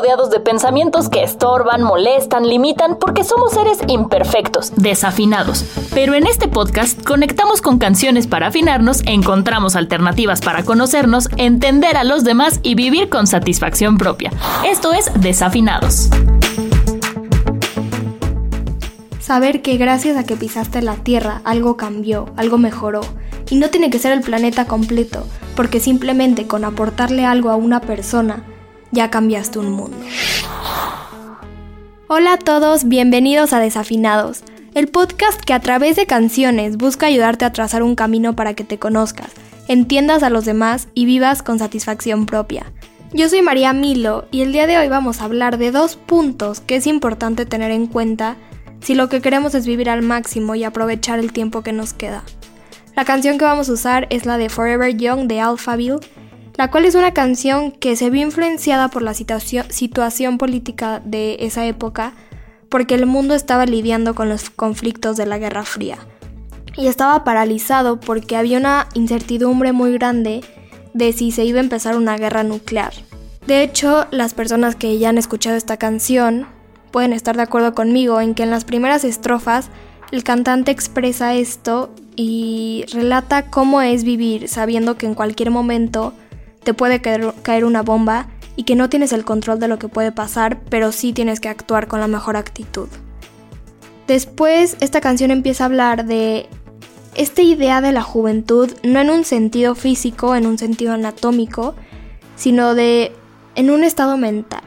Rodeados de pensamientos que estorban, molestan, limitan, porque somos seres imperfectos, desafinados. Pero en este podcast conectamos con canciones para afinarnos, encontramos alternativas para conocernos, entender a los demás y vivir con satisfacción propia. Esto es Desafinados. Saber que gracias a que pisaste la Tierra algo cambió, algo mejoró. Y no tiene que ser el planeta completo, porque simplemente con aportarle algo a una persona, ya cambiaste un mundo. Hola a todos, bienvenidos a Desafinados, el podcast que a través de canciones busca ayudarte a trazar un camino para que te conozcas, entiendas a los demás y vivas con satisfacción propia. Yo soy María Milo y el día de hoy vamos a hablar de dos puntos que es importante tener en cuenta si lo que queremos es vivir al máximo y aprovechar el tiempo que nos queda. La canción que vamos a usar es la de Forever Young de Alphaville, la cual es una canción que se vio influenciada por la situación, política de esa época, porque el mundo estaba lidiando con los conflictos de la Guerra Fría. Y estaba paralizado porque había una incertidumbre muy grande de si se iba a empezar una guerra nuclear. De hecho, las personas que ya han escuchado esta canción pueden estar de acuerdo conmigo en que en las primeras estrofas el cantante expresa esto y relata cómo es vivir sabiendo que en cualquier momento te puede caer, una bomba y que no tienes el control de lo que puede pasar, pero sí tienes que actuar con la mejor actitud. Después esta canción empieza a hablar de esta idea de la juventud, no en un sentido físico, en un sentido anatómico, sino de en un estado mental.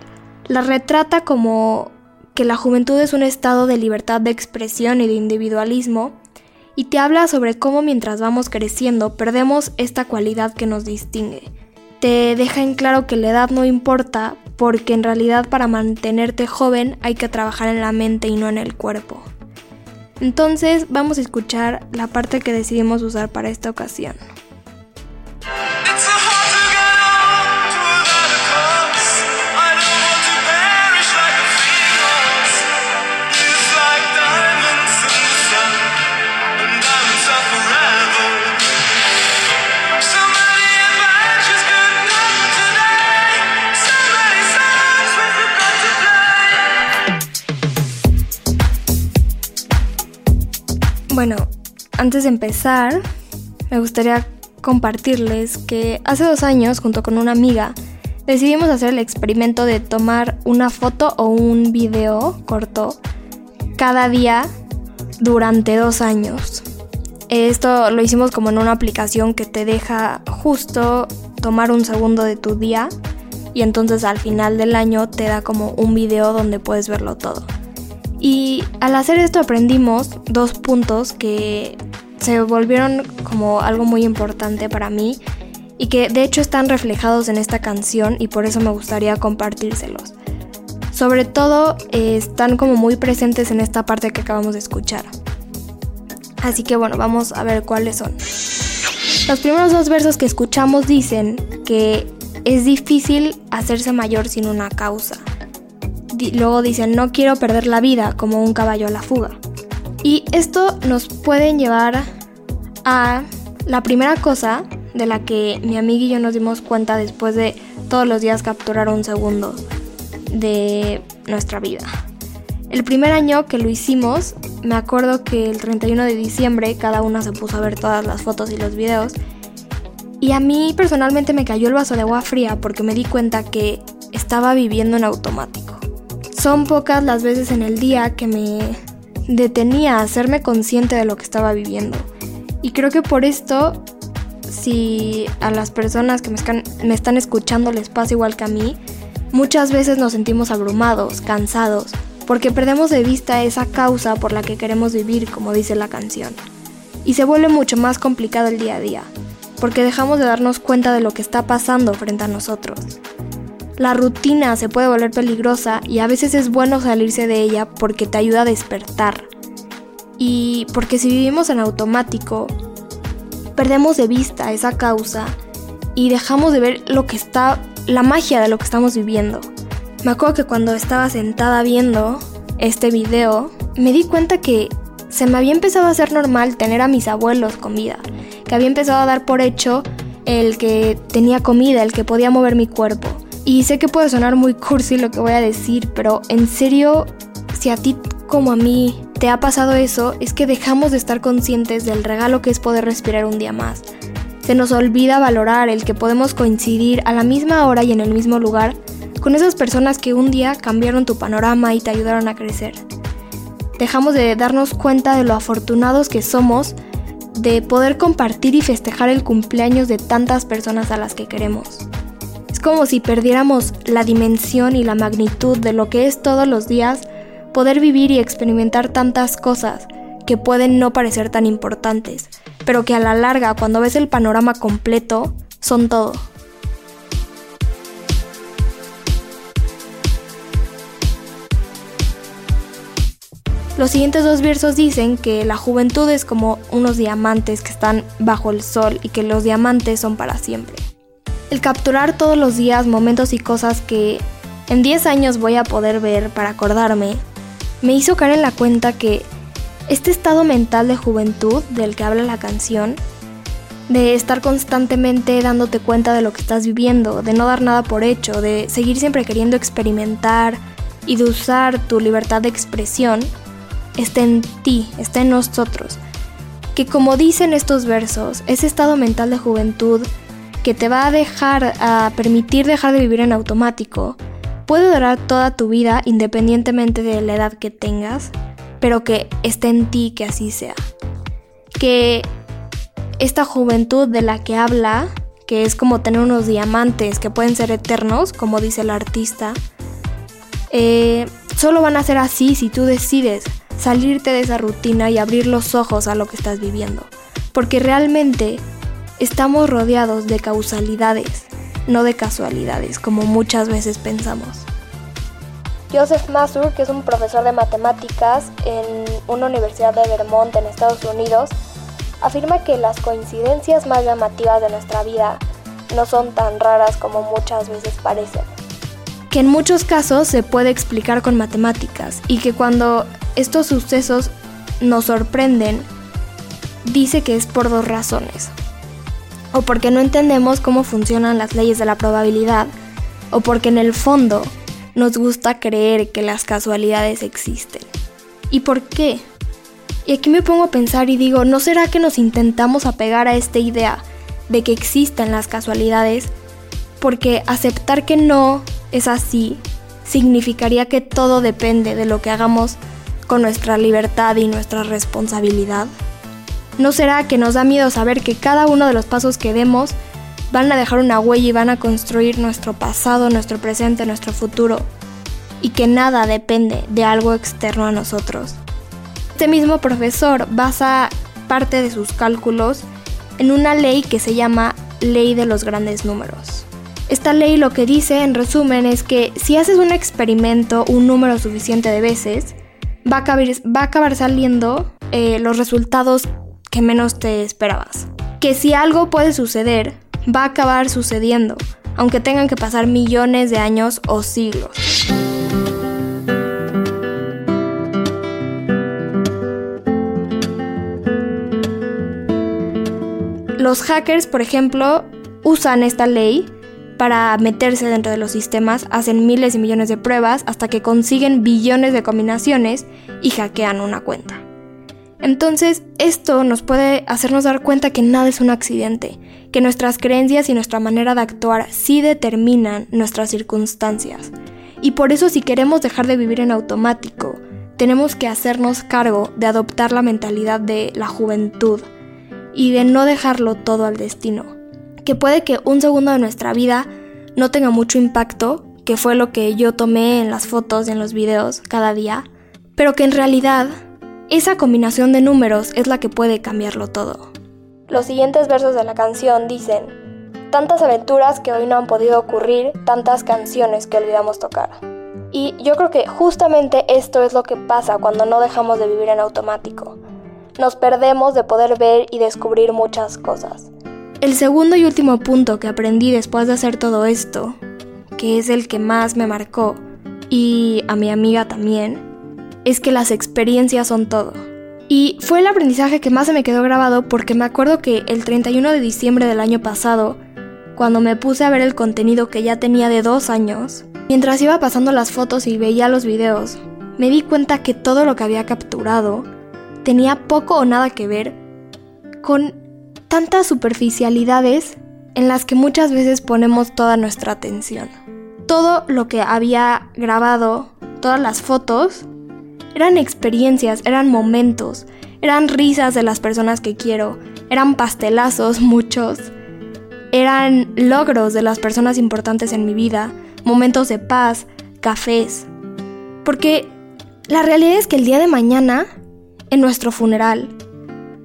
La retrata como que la juventud es un estado de libertad de expresión y de individualismo, y te habla sobre cómo mientras vamos creciendo perdemos esta cualidad que nos distingue. Te deja en claro que la edad no importa porque en realidad para mantenerte joven hay que trabajar en la mente y no en el cuerpo. Entonces vamos a escuchar la parte que decidimos usar para esta ocasión. Antes de empezar, me gustaría compartirles que hace dos años, junto con una amiga, decidimos hacer el experimento de tomar una foto o un video corto cada día durante dos años. Esto lo hicimos como en una aplicación que te deja justo tomar un segundo de tu día y entonces al final del año te da como un video donde puedes verlo todo. Y al hacer esto aprendimos dos puntos que se volvieron como algo muy importante para mí y que de hecho están reflejados en esta canción y por eso me gustaría compartírselos. Sobre todo eh, están como muy presentes en esta parte que acabamos de escuchar. Así que bueno, vamos a ver cuáles son. Los primeros dos versos que escuchamos dicen que es difícil hacerse mayor sin una causa luego dicen no quiero perder la vida como un caballo a la fuga. Y esto nos puede llevar a la primera cosa de la que mi amiga y yo nos dimos cuenta después de todos los días capturar un segundo de nuestra vida. El primer año que lo hicimos, me acuerdo que el 31 de diciembre cada una se puso a ver todas las fotos y los videos. Y a mí personalmente me cayó el vaso de agua fría porque me di cuenta que estaba viviendo en automático. Son pocas las veces en el día que me detenía a hacerme consciente de lo que estaba viviendo. Y creo que por esto, si a las personas que me están, escuchando les pasa igual que a mí, muchas veces nos sentimos abrumados, cansados, porque perdemos de vista esa causa por la que queremos vivir, como dice la canción. y se vuelve mucho más complicado el día a día, porque dejamos de darnos cuenta de lo que está pasando frente a nosotros. La rutina se puede volver peligrosa y a veces es bueno salirse de ella porque te ayuda a despertar. Y porque si vivimos en automático, perdemos de vista esa causa y dejamos de ver lo que está, la magia de lo que estamos viviendo. Me acuerdo que cuando estaba sentada viendo este video, me di cuenta que se me había empezado a hacer normal tener a mis abuelos comida, que había empezado a dar por hecho el que tenía comida, el que podía mover mi cuerpo. Y sé que puede sonar muy cursi lo que voy a decir, pero en serio, si a ti como a mí te ha pasado eso, es que dejamos de estar conscientes del regalo que es poder respirar un día más. Se nos olvida valorar el que podemos coincidir a la misma hora y en el mismo lugar con esas personas que un día cambiaron tu panorama y te ayudaron a crecer. Dejamos de darnos cuenta de lo afortunados que somos de poder compartir y festejar el cumpleaños de tantas personas a las que queremos como si perdiéramos la dimensión y la magnitud de lo que es todos los días poder vivir y experimentar tantas cosas que pueden no parecer tan importantes, pero que a la larga, cuando ves el panorama completo, son todo. Los siguientes dos versos dicen que la juventud es como unos diamantes que están bajo el sol y que los diamantes son para siempre. El capturar todos los días momentos y cosas que en 10 años voy a poder ver para acordarme, me hizo caer en la cuenta que este estado mental de juventud del que habla la canción, de estar constantemente dándote cuenta de lo que estás viviendo, de no dar nada por hecho, de seguir siempre queriendo experimentar y de usar tu libertad de expresión, está en ti, está en nosotros. Que como dicen estos versos, ese estado mental de juventud que te va a dejar, a permitir dejar de vivir en automático, puede durar toda tu vida independientemente de la edad que tengas, pero que esté en ti que así sea. Que esta juventud de la que habla, que es como tener unos diamantes que pueden ser eternos, como dice el artista, eh, solo van a ser así si tú decides salirte de esa rutina y abrir los ojos a lo que estás viviendo. Porque realmente Estamos rodeados de causalidades, no de casualidades, como muchas veces pensamos. Joseph Masur, que es un profesor de matemáticas en una universidad de Vermont en Estados Unidos, afirma que las coincidencias más llamativas de nuestra vida no son tan raras como muchas veces parecen. Que en muchos casos se puede explicar con matemáticas y que cuando estos sucesos nos sorprenden, dice que es por dos razones o porque no entendemos cómo funcionan las leyes de la probabilidad, o porque en el fondo nos gusta creer que las casualidades existen. ¿Y por qué? Y aquí me pongo a pensar y digo, ¿no será que nos intentamos apegar a esta idea de que existen las casualidades? Porque aceptar que no es así significaría que todo depende de lo que hagamos con nuestra libertad y nuestra responsabilidad. ¿No será que nos da miedo saber que cada uno de los pasos que demos van a dejar una huella y van a construir nuestro pasado, nuestro presente, nuestro futuro? Y que nada depende de algo externo a nosotros. Este mismo profesor basa parte de sus cálculos en una ley que se llama ley de los grandes números. Esta ley lo que dice en resumen es que si haces un experimento un número suficiente de veces, va a acabar, saliendo eh, los resultados que menos te esperabas. Que si algo puede suceder, va a acabar sucediendo, aunque tengan que pasar millones de años o siglos. Los hackers, por ejemplo, usan esta ley para meterse dentro de los sistemas, hacen miles y millones de pruebas hasta que consiguen billones de combinaciones y hackean una cuenta. Entonces, esto nos puede hacernos dar cuenta que nada es un accidente, que nuestras creencias y nuestra manera de actuar sí determinan nuestras circunstancias. Y por eso si queremos dejar de vivir en automático, tenemos que hacernos cargo de adoptar la mentalidad de la juventud y de no dejarlo todo al destino. Que puede que un segundo de nuestra vida no tenga mucho impacto, que fue lo que yo tomé en las fotos y en los videos cada día, pero que en realidad esa combinación de números es la que puede cambiarlo todo. Los siguientes versos de la canción dicen, tantas aventuras que hoy no han podido ocurrir, tantas canciones que olvidamos tocar. Y yo creo que justamente esto es lo que pasa cuando no dejamos de vivir en automático. Nos perdemos de poder ver y descubrir muchas cosas. El segundo y último punto que aprendí después de hacer todo esto, que es el que más me marcó, y a mi amiga también, es que las experiencias son todo. Y fue el aprendizaje que más se me quedó grabado porque me acuerdo que el 31 de diciembre del año pasado, cuando me puse a ver el contenido que ya tenía de dos años, mientras iba pasando las fotos y veía los videos, me di cuenta que todo lo que había capturado tenía poco o nada que ver con tantas superficialidades en las que muchas veces ponemos toda nuestra atención. Todo lo que había grabado, todas las fotos, eran experiencias, eran momentos, eran risas de las personas que quiero, eran pastelazos muchos, eran logros de las personas importantes en mi vida, momentos de paz, cafés. Porque la realidad es que el día de mañana, en nuestro funeral,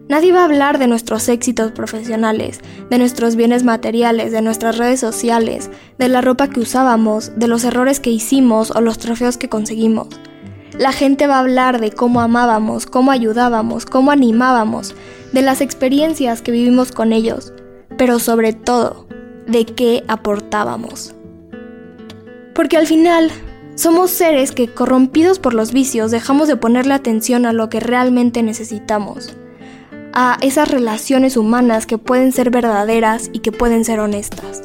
nadie va a hablar de nuestros éxitos profesionales, de nuestros bienes materiales, de nuestras redes sociales, de la ropa que usábamos, de los errores que hicimos o los trofeos que conseguimos. La gente va a hablar de cómo amábamos, cómo ayudábamos, cómo animábamos, de las experiencias que vivimos con ellos, pero sobre todo, de qué aportábamos. Porque al final, somos seres que, corrompidos por los vicios, dejamos de ponerle atención a lo que realmente necesitamos, a esas relaciones humanas que pueden ser verdaderas y que pueden ser honestas.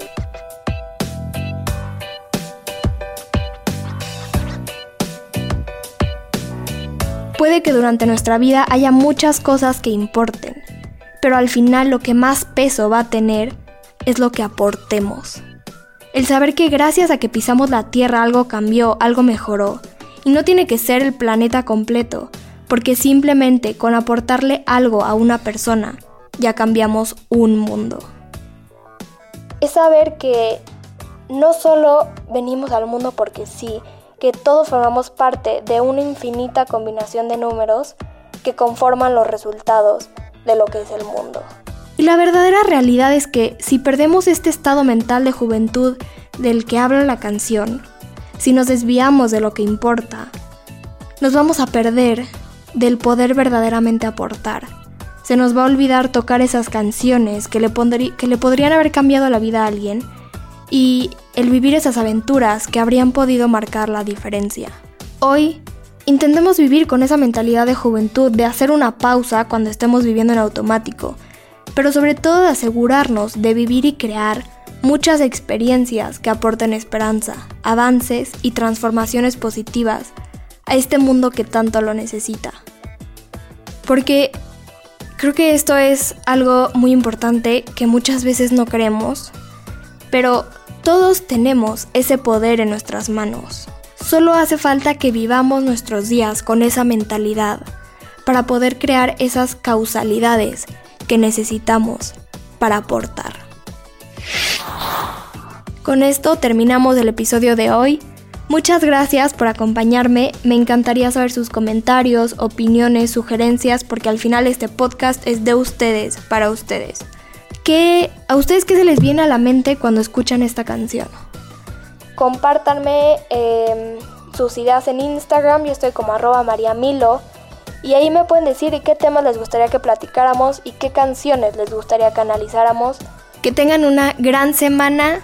Puede que durante nuestra vida haya muchas cosas que importen, pero al final lo que más peso va a tener es lo que aportemos. El saber que gracias a que pisamos la Tierra algo cambió, algo mejoró, y no tiene que ser el planeta completo, porque simplemente con aportarle algo a una persona ya cambiamos un mundo. Es saber que no solo venimos al mundo porque sí, que todos formamos parte de una infinita combinación de números que conforman los resultados de lo que es el mundo. Y la verdadera realidad es que si perdemos este estado mental de juventud del que habla la canción, si nos desviamos de lo que importa, nos vamos a perder del poder verdaderamente aportar. Se nos va a olvidar tocar esas canciones que le, que le podrían haber cambiado la vida a alguien y el vivir esas aventuras que habrían podido marcar la diferencia. Hoy, intentemos vivir con esa mentalidad de juventud de hacer una pausa cuando estemos viviendo en automático, pero sobre todo de asegurarnos de vivir y crear muchas experiencias que aporten esperanza, avances y transformaciones positivas a este mundo que tanto lo necesita. Porque creo que esto es algo muy importante que muchas veces no creemos, pero todos tenemos ese poder en nuestras manos. Solo hace falta que vivamos nuestros días con esa mentalidad para poder crear esas causalidades que necesitamos para aportar. Con esto terminamos el episodio de hoy. Muchas gracias por acompañarme. Me encantaría saber sus comentarios, opiniones, sugerencias, porque al final este podcast es de ustedes, para ustedes. ¿Qué, ¿A ustedes qué se les viene a la mente cuando escuchan esta canción? Compártanme em, sus ideas en Instagram, yo estoy como arroba mariamilo. Y ahí me pueden decir qué temas les gustaría que platicáramos y qué canciones les gustaría que analizáramos. Que tengan una gran semana.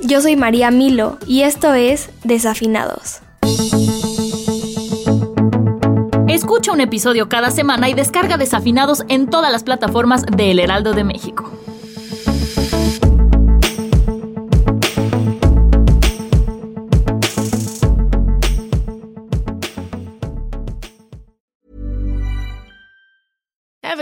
Yo soy María Milo y esto es Desafinados. Escucha un episodio cada semana y descarga Desafinados en todas las plataformas de El Heraldo de México.